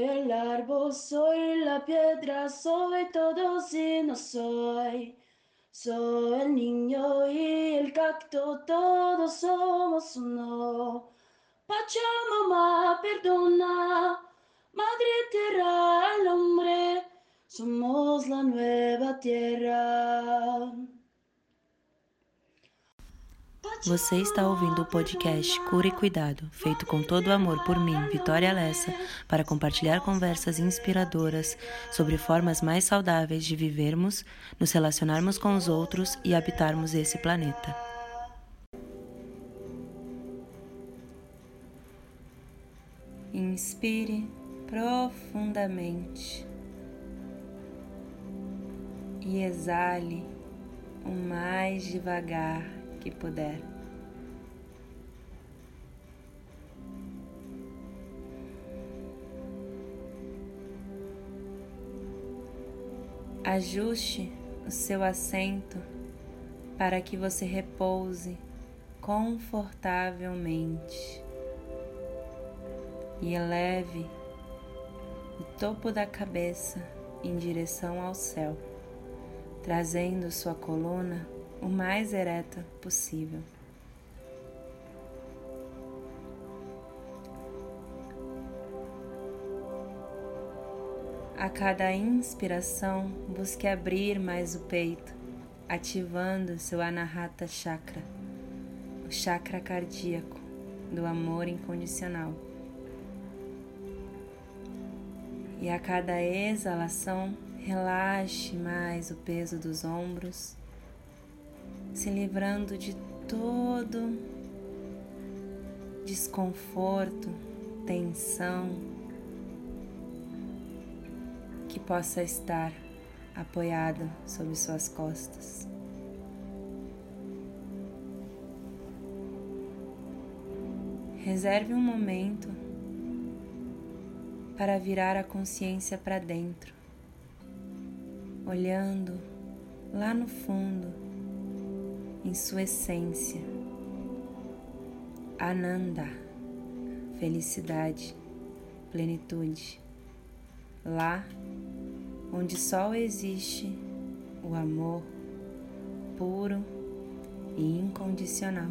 Soy el árbol, soy la piedra, soy todo si no soy. Soy el niño y el cacto, todos somos uno. Pachamama, perdona, madre tierra al hombre, somos la nueva tierra. Você está ouvindo o podcast Cura e Cuidado, feito com todo o amor por mim, Vitória Lessa, para compartilhar conversas inspiradoras sobre formas mais saudáveis de vivermos, nos relacionarmos com os outros e habitarmos esse planeta. Inspire profundamente e exale o mais devagar que puder. Ajuste o seu assento para que você repouse confortavelmente e eleve o topo da cabeça em direção ao céu, trazendo sua coluna o mais ereta possível. A cada inspiração, busque abrir mais o peito, ativando seu Anahata Chakra, o chakra cardíaco do amor incondicional. E a cada exalação, relaxe mais o peso dos ombros se livrando de todo desconforto, tensão que possa estar apoiado sobre suas costas. Reserve um momento para virar a consciência para dentro, olhando lá no fundo em sua essência. Ananda, felicidade, plenitude. Lá onde só existe o amor puro e incondicional.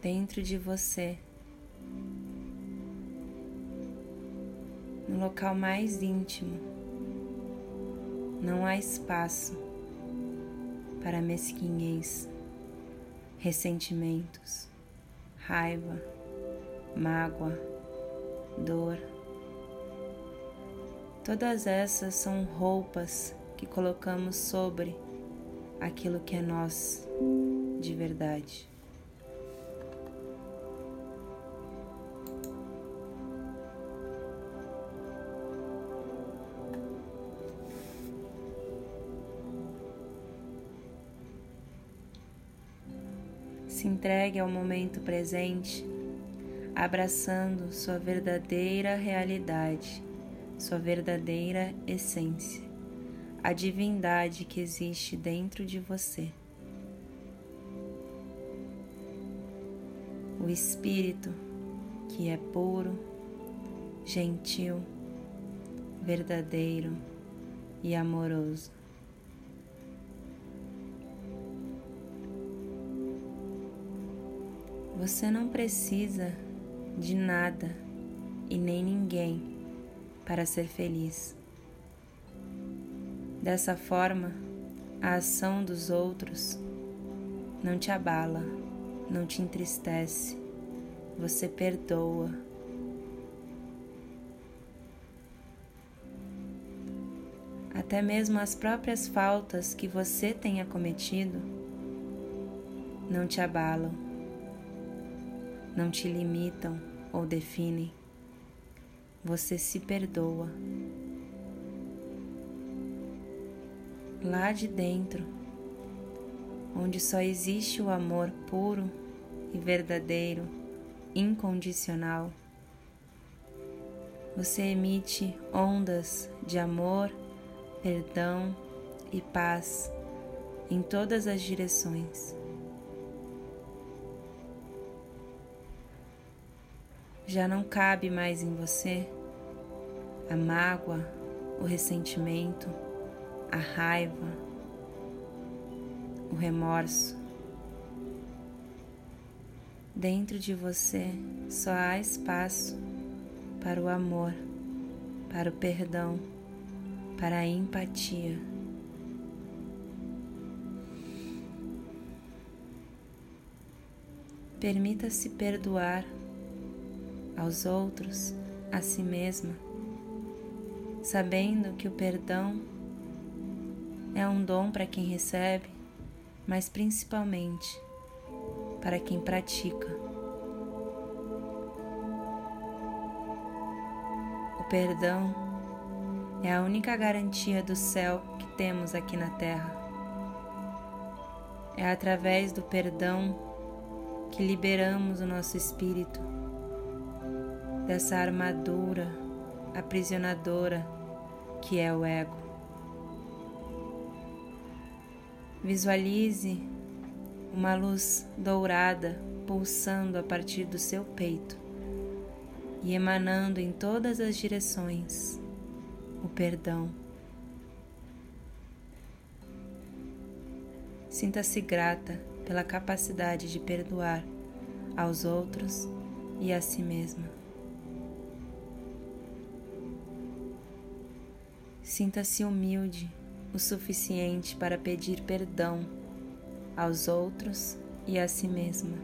Dentro de você, no local mais íntimo não há espaço para mesquinhez, ressentimentos, raiva, mágoa, dor. Todas essas são roupas que colocamos sobre aquilo que é nós de verdade. Se entregue ao momento presente, abraçando sua verdadeira realidade, sua verdadeira essência, a divindade que existe dentro de você. O Espírito que é puro, gentil, verdadeiro e amoroso. Você não precisa de nada e nem ninguém para ser feliz. Dessa forma, a ação dos outros não te abala, não te entristece, você perdoa. Até mesmo as próprias faltas que você tenha cometido não te abalam não te limitam ou definem. Você se perdoa. Lá de dentro, onde só existe o amor puro e verdadeiro, incondicional, você emite ondas de amor, perdão e paz em todas as direções. Já não cabe mais em você a mágoa, o ressentimento, a raiva, o remorso. Dentro de você só há espaço para o amor, para o perdão, para a empatia. Permita-se perdoar aos outros, a si mesma, sabendo que o perdão é um dom para quem recebe, mas principalmente para quem pratica. O perdão é a única garantia do céu que temos aqui na Terra. É através do perdão que liberamos o nosso espírito dessa armadura aprisionadora que é o ego. Visualize uma luz dourada pulsando a partir do seu peito e emanando em todas as direções o perdão. Sinta-se grata pela capacidade de perdoar aos outros e a si mesma. Sinta-se humilde o suficiente para pedir perdão aos outros e a si mesma.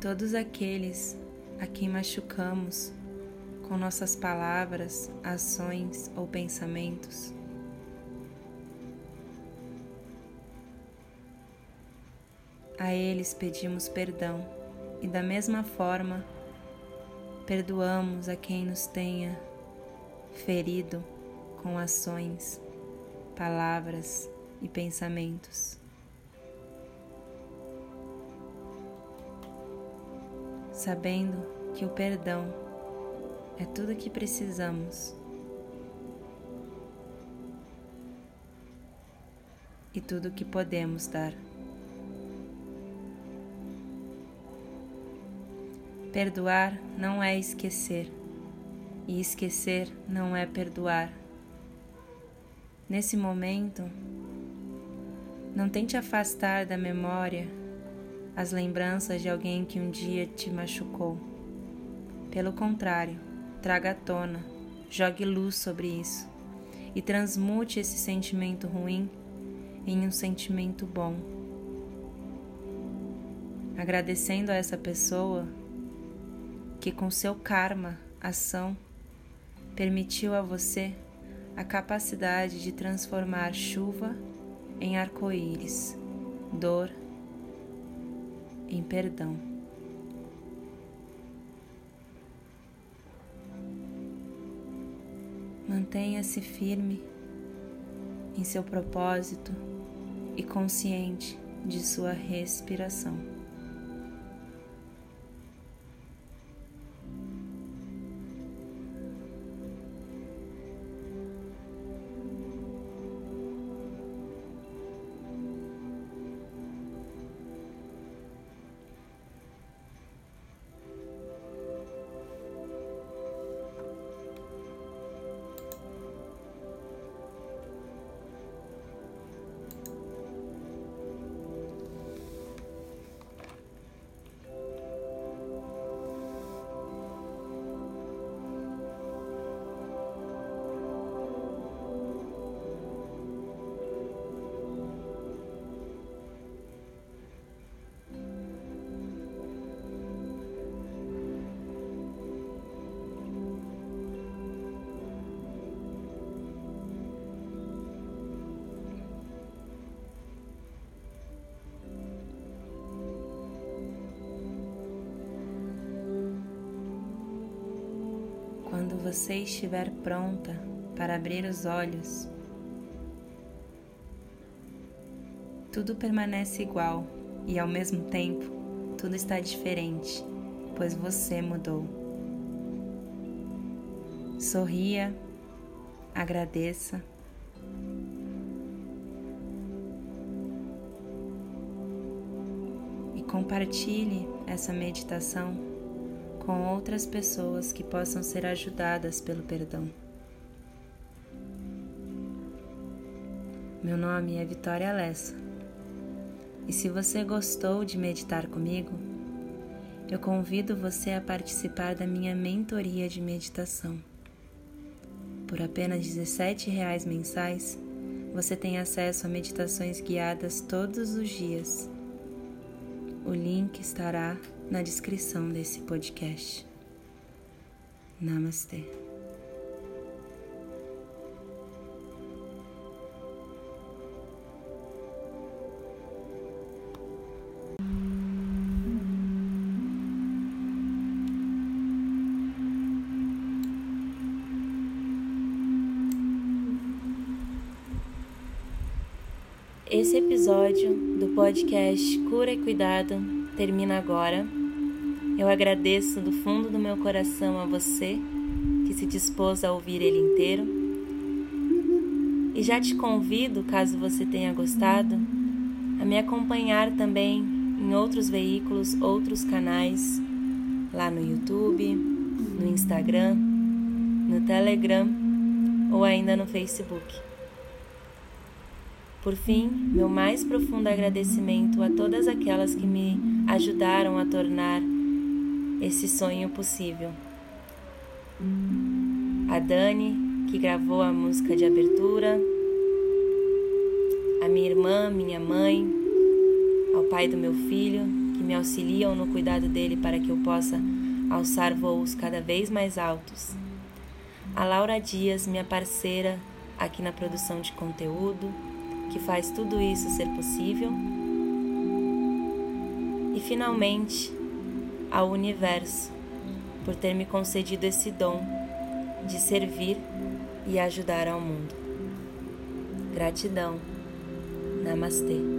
Todos aqueles a quem machucamos com nossas palavras, ações ou pensamentos A eles pedimos perdão e, da mesma forma, perdoamos a quem nos tenha ferido com ações, palavras e pensamentos. Sabendo que o perdão é tudo o que precisamos e tudo o que podemos dar. Perdoar não é esquecer, e esquecer não é perdoar. Nesse momento, não tente afastar da memória as lembranças de alguém que um dia te machucou. Pelo contrário, traga à tona, jogue luz sobre isso e transmute esse sentimento ruim em um sentimento bom. Agradecendo a essa pessoa que com seu karma, ação, permitiu a você a capacidade de transformar chuva em arco-íris, dor em perdão. Mantenha-se firme em seu propósito e consciente de sua respiração. quando você estiver pronta para abrir os olhos, tudo permanece igual e ao mesmo tempo tudo está diferente, pois você mudou. Sorria, agradeça. E compartilhe essa meditação com outras pessoas que possam ser ajudadas pelo perdão. Meu nome é Vitória Lessa. E se você gostou de meditar comigo, eu convido você a participar da minha mentoria de meditação. Por apenas R$ 17,00 mensais, você tem acesso a meditações guiadas todos os dias. O link estará na descrição desse podcast. Namastê. Esse episódio do podcast Cura e Cuidado termina agora. Eu agradeço do fundo do meu coração a você que se dispôs a ouvir ele inteiro. E já te convido, caso você tenha gostado, a me acompanhar também em outros veículos, outros canais, lá no YouTube, no Instagram, no Telegram ou ainda no Facebook. Por fim, meu mais profundo agradecimento a todas aquelas que me ajudaram a tornar esse sonho possível. A Dani, que gravou a música de abertura, a minha irmã, minha mãe, ao pai do meu filho, que me auxiliam no cuidado dele para que eu possa alçar voos cada vez mais altos. A Laura Dias, minha parceira aqui na produção de conteúdo, que faz tudo isso ser possível. E finalmente, ao universo por ter me concedido esse dom de servir e ajudar ao mundo. Gratidão. Namastê.